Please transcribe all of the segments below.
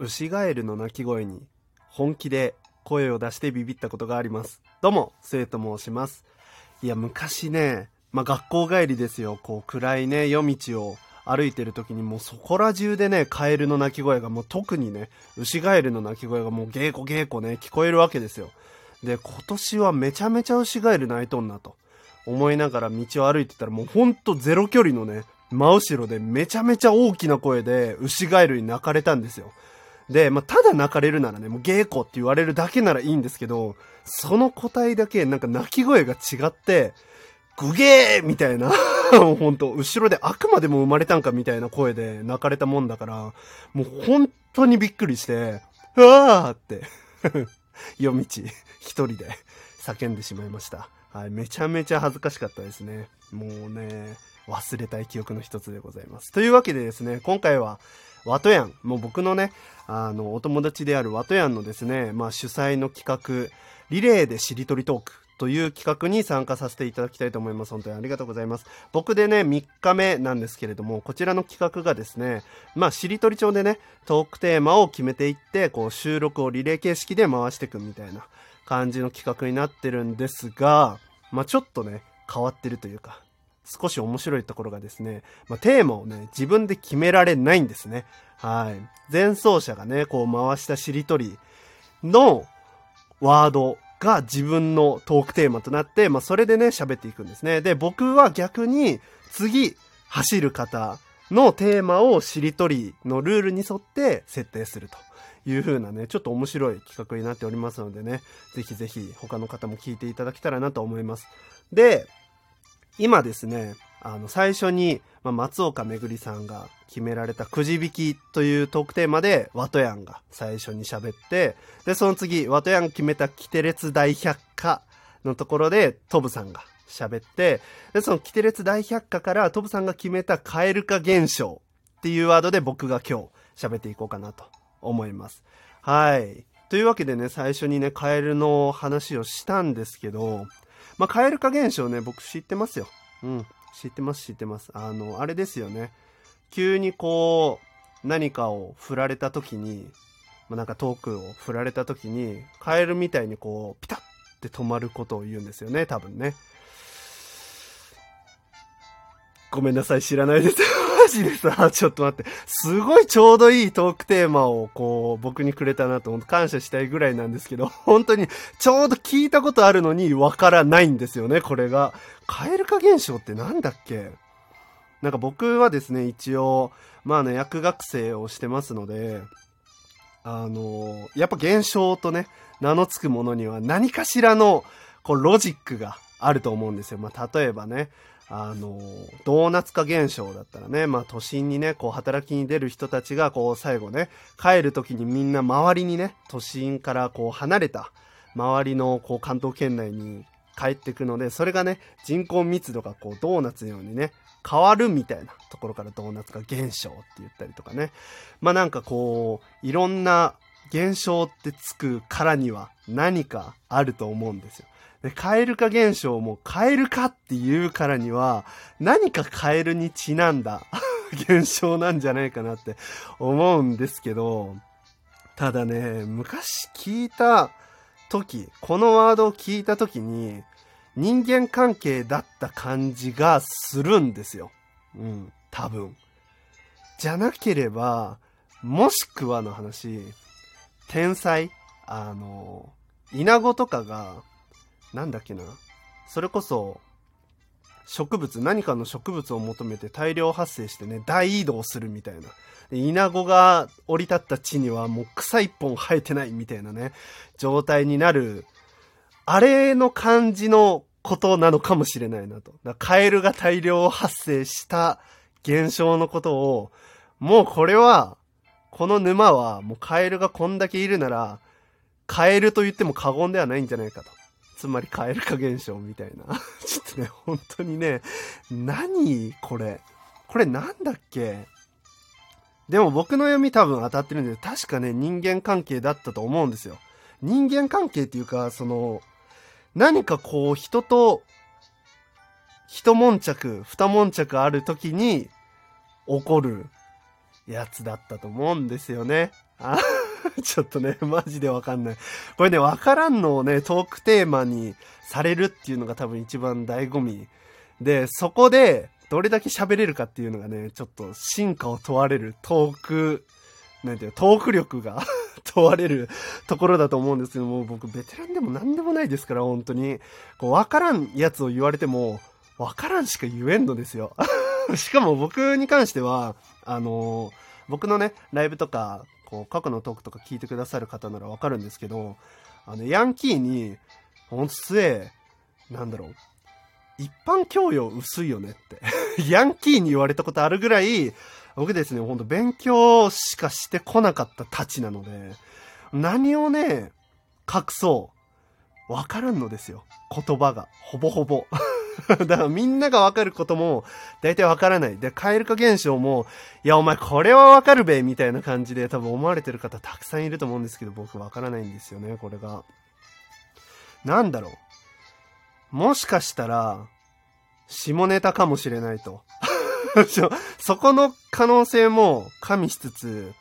ウシガエルの鳴き声に本気で声を出してビビったことがあります。どうも、生と申します。いや、昔ね、まあ、学校帰りですよ。こう、暗いね、夜道を歩いてる時にもうそこら中でね、カエルの鳴き声がもう特にね、ウシガエルの鳴き声がもうゲーコゲーコね、聞こえるわけですよ。で、今年はめちゃめちゃウシガエル鳴いとんなと思いながら道を歩いてたらもうほんとゼロ距離のね、真後ろでめちゃめちゃ大きな声でウシガエルに泣かれたんですよ。で、まあ、ただ泣かれるならね、もうゲーコって言われるだけならいいんですけど、その個体だけなんか泣き声が違って、グゲーみたいな、ほんと、後ろで悪魔でも生まれたんかみたいな声で泣かれたもんだから、もう本当にびっくりして、うわーって 夜道、一人で叫んでしまいました。はい、めちゃめちゃ恥ずかしかったですね。もうね、忘れたい記憶の一つでございます。というわけでですね、今回は、ワトヤン、もう僕のね、あの、お友達であるワトヤンのですね、まあ主催の企画、リレーでしりとりトークという企画に参加させていただきたいと思います。本当にありがとうございます。僕でね、3日目なんですけれども、こちらの企画がですね、まあ、しりとり帳でね、トークテーマを決めていって、こう、収録をリレー形式で回していくみたいな感じの企画になってるんですが、まあ、ちょっとね、変わってるというか、少し面白いところがですね、まあ、テーマをね、自分で決められないんですね。はい。前奏者がね、こう回したしりとりのワードが自分のトークテーマとなって、まあ、それでね、喋っていくんですね。で、僕は逆に、次、走る方のテーマをしりとりのルールに沿って設定するという風なね、ちょっと面白い企画になっておりますのでね、ぜひぜひ他の方も聞いていただけたらなと思います。で、今ですね、あの、最初に、ま、松岡めぐりさんが決められたくじ引きというトークテーマで、ワトヤンが最初に喋って、で、その次、ワトヤン決めたキテレツ大百科のところで、トブさんが喋って、で、そのキテレツ大百科からトブさんが決めたカエル化現象っていうワードで僕が今日喋っていこうかなと思います。はい。というわけでね、最初にね、カエルの話をしたんですけど、まあ、カエル化現象ね、僕知ってますよ。うん。知ってます、知ってます。あの、あれですよね。急にこう、何かを振られた時に、まあ、なんかトークを振られた時に、カエルみたいにこう、ピタッって止まることを言うんですよね、多分ね。ごめんなさい、知らないです。ジでさ、ちょっと待って。すごいちょうどいいトークテーマをこう、僕にくれたなと思って感謝したいぐらいなんですけど、本当にちょうど聞いたことあるのにわからないんですよね、これが。カエル化現象ってなんだっけ？なんか僕はですね、一応、まあね、薬学生をしてますので、あのやっぱ現象とね、名の付くものには何かしらの、こう、ロジックがあると思うんですよ。まあ、例えばね、あの、ドーナツ化現象だったらね、まあ都心にね、こう働きに出る人たちがこう最後ね、帰る時にみんな周りにね、都心からこう離れた周りのこう関東圏内に帰ってくので、それがね、人口密度がこうドーナツのようにね、変わるみたいなところからドーナツ化現象って言ったりとかね。まあなんかこう、いろんな現象ってつくからには何かあると思うんですよ。で、カエル化現象もカエル化っていうからには、何かカエルにちなんだ 現象なんじゃないかなって思うんですけど、ただね、昔聞いた時、このワードを聞いた時に、人間関係だった感じがするんですよ。うん、多分。じゃなければ、もしくはの話、天才あの、イナゴとかが、なんだっけな？それこそ、植物、何かの植物を求めて大量発生してね、大移動するみたいな。で、イナゴが降り立った地にはもう草一本生えてないみたいなね、状態になる、あれの感じのことなのかもしれないなと。カエルが大量発生した現象のことを、もうこれは、この沼はもうカエルがこんだけいるなら、カエルと言っても過言ではないんじゃないかと。つまりカエル化現象みたいな。ちょっとね、本当にね、何これ？これなんだっけ？でも僕の読み多分当たってるんで、確かね、人間関係だったと思うんですよ。人間関係っていうか、その、何かこう、人と、一悶着、二悶着ある時に起こるやつだったと思うんですよね。あ ちょっとね、マジでわかんない。これね、わからんのをね、トークテーマにされるっていうのが多分一番醍醐味。で、そこで、どれだけ喋れるかっていうのがね、ちょっと進化を問われるトーク、なんていうトーク力が 問われるところだと思うんですけども、僕ベテランでも何でもないですから、本当に。こう、わからんやつを言われても、わからんしか言えんのですよ。しかも僕に関しては、あのー、僕のね、ライブとか、こう、過去のトークとか聞いてくださる方ならわかるんですけど、あの、ヤンキーに、ほんとすえ、なんだろう、一般教養薄いよねって。ヤンキーに言われたことあるぐらい、僕ですね、ほんと勉強しかしてこなかったたちなので、何をね、隠そう。わからんのですよ。言葉が。ほぼほぼ。だからみんながわかることも、大体わからない。で、蛙化現象も、いや、お前これはわかるべ、みたいな感じで多分思われてる方たくさんいると思うんですけど、僕わからないんですよね、これが。なんだろう。もしかしたら、下ネタかもしれないと。そこの可能性も加味しつつ、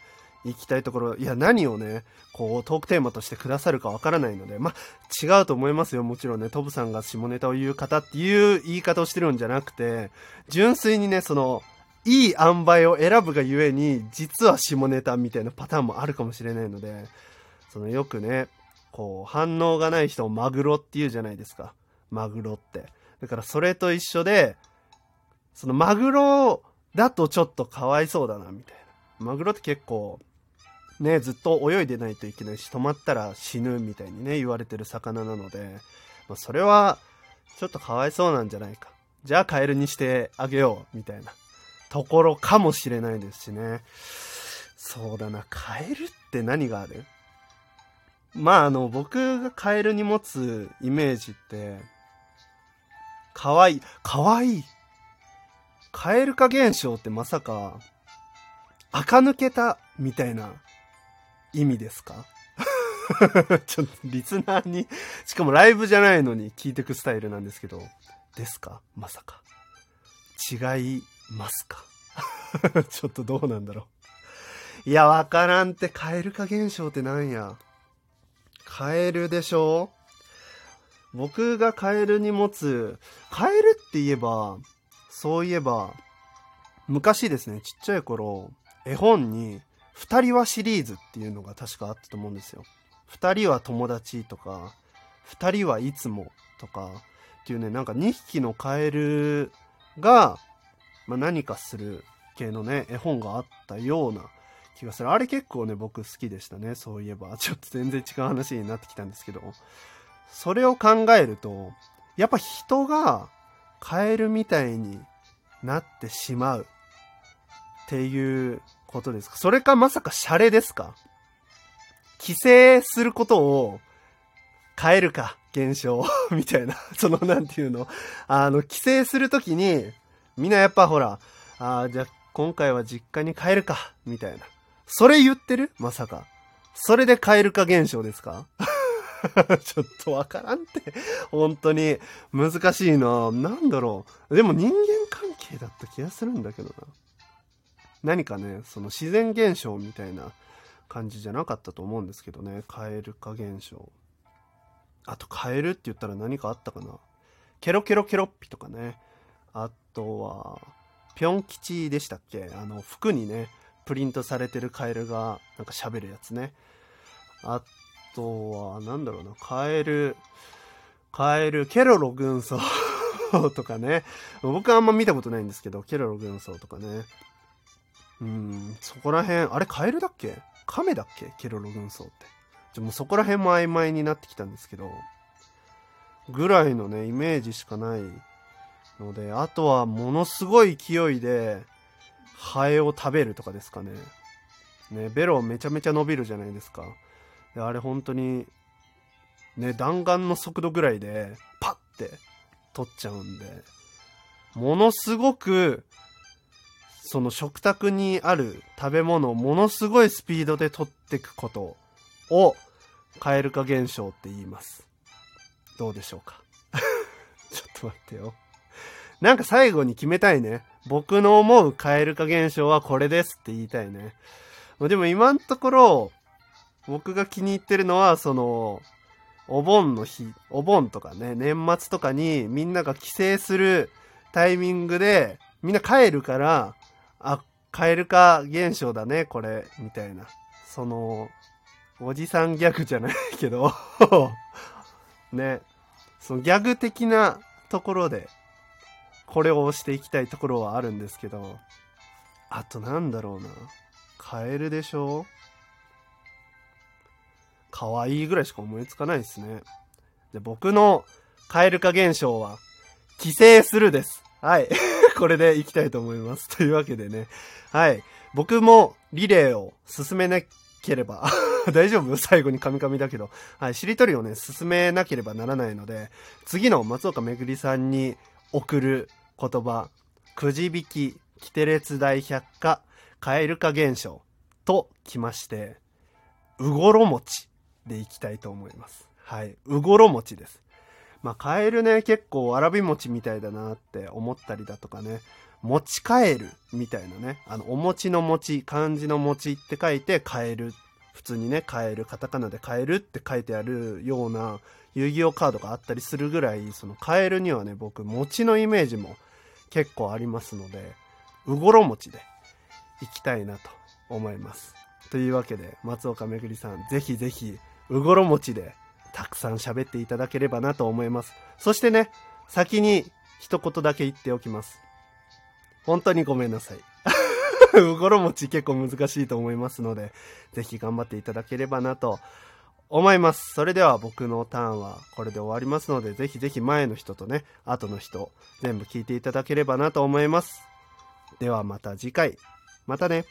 行きたいところ、いや、何をね、こう、トークテーマとしてくださるかわからないので、まあ違うと思いますよ。もちろんね、トブさんが下ネタを言う方っていう言い方をしてるんじゃなくて、純粋にね、その、いい塩梅を選ぶがゆえに、実は下ネタみたいなパターンもあるかもしれないので、そのよくね、こう、反応がない人をマグロって言うじゃないですか。マグロって。だからそれと一緒で、そのマグロだとちょっとかわいそうだな、みたいな。マグロって結構、ね、ずっと泳いでないといけないし、止まったら死ぬみたいにね、言われてる魚なので、まあ、それは、ちょっとかわいそうなんじゃないか。じゃあカエルにしてあげよう、みたいなところかもしれないですしね。そうだな、カエルって何がある？まああの、僕がカエルに持つイメージって、かわいい、かわいい。カエル化現象ってまさか、垢抜けたみたいな意味ですか？ちょっとリスナーに、しかもライブじゃないのに聞いてくスタイルなんですけど、ですか？まさか。違いますか？ちょっとどうなんだろう。いや、わからんって、カエル化現象ってなんや。カエルでしょ？僕がカエルに持つ、カエルって言えば、そういえば、昔ですね、ちっちゃい頃、絵本に、二人はシリーズっていうのが確かあったと思うんですよ。二人は友達とか、二人はいつもとかっていうね、なんか2匹のカエルが、まあ、何かする系のね、絵本があったような気がする。あれ結構ね、僕好きでしたね。そういえば。ちょっと全然違う話になってきたんですけど。それを考えると、やっぱ人がカエルみたいになってしまうっていうことですか？それかまさかシャレですか？規制することを変えるか、現象 みたいな。その、なんていうの？あの、規制するときに、みんなやっぱほら、ああ、じゃあ今回は実家に帰るか、みたいな。それ言ってる？まさか。それで帰るか現象ですか？ちょっとわからんって。本当に。難しいな。なんだろう。でも人間関係だった気がするんだけどな。何かね、その自然現象みたいな感じじゃなかったと思うんですけどね。カエル化現象。あと、カエルって言ったら何かあったかな。ケロケロケロッピとかね。あとは、ぴょん吉でしたっけ？あの、服にね、プリントされてるカエルが、なんか喋るやつね。あとは、なんだろうな、カエル、カエル、ケロロ軍曹とかね。僕はあんま見たことないんですけど、ケロロ軍曹とかね。うん、そこら辺、あれカエルだっけ？カメだっけ？ケロロ軍曹って。じゃもうそこら辺も曖昧になってきたんですけど、ぐらいのね、イメージしかないので、あとはものすごい勢いで、ハエを食べるとかですかね。ね、ベロめちゃめちゃ伸びるじゃないですか。であれ本当に、ね、弾丸の速度ぐらいで、パッて取っちゃうんで、ものすごくその食卓にある食べ物をものすごいスピードで取っていくことを、蛙化現象って言います。どうでしょうか？ちょっと待ってよ。なんか最後に決めたいね。僕の思う蛙化現象はこれですって言いたいね。でも今のところ、僕が気に入ってるのは、その、お盆の日、お盆とかね、年末とかにみんなが帰省するタイミングで、みんな帰るから、あ、蛙化現象だね、これ、みたいな。その、おじさんギャグじゃないけど ね、そのギャグ的なところで、これを押していきたいところはあるんですけど、あとなんだろうな。カエルでしょ？可愛いぐらいしか思いつかないですね。で、僕のカエル化現象は、帰省するです。はい。これでいきたいと思います。というわけでね。はい。僕もリレーを進めなければ 大丈夫？最後にカミカミだけど。はい。しりとりをね、進めなければならないので、次の松岡めぐりさんに送る言葉、くじ引き、キテレツ大百科、カエル化現象ときまして、うごろ餅でいきたいと思います。はい。うごろ餅です。まあ、カエルね、結構わらび餅みたいだなって思ったりだとかね、持ち帰るみたいなね、あの、お餅の餅、漢字の餅って書いて、カエル。普通にね、カエル、カタカナでカエルって書いてあるような遊戯王カードがあったりするぐらい、そのカエルにはね、僕、餅のイメージも結構ありますので、うごろ餅でいきたいなと思います。というわけで、松岡めぐりさん、ぜひぜひ、うごろ餅でたくさん喋っていただければなと思います。そしてね、先に一言だけ言っておきます。本当にごめんなさい。うごろ餅結構難しいと思いますので、ぜひ頑張っていただければなと思います。それでは僕のターンはこれで終わりますので、ぜひぜひ前の人とね、後の人、全部聞いていただければなと思います。ではまた次回。またね。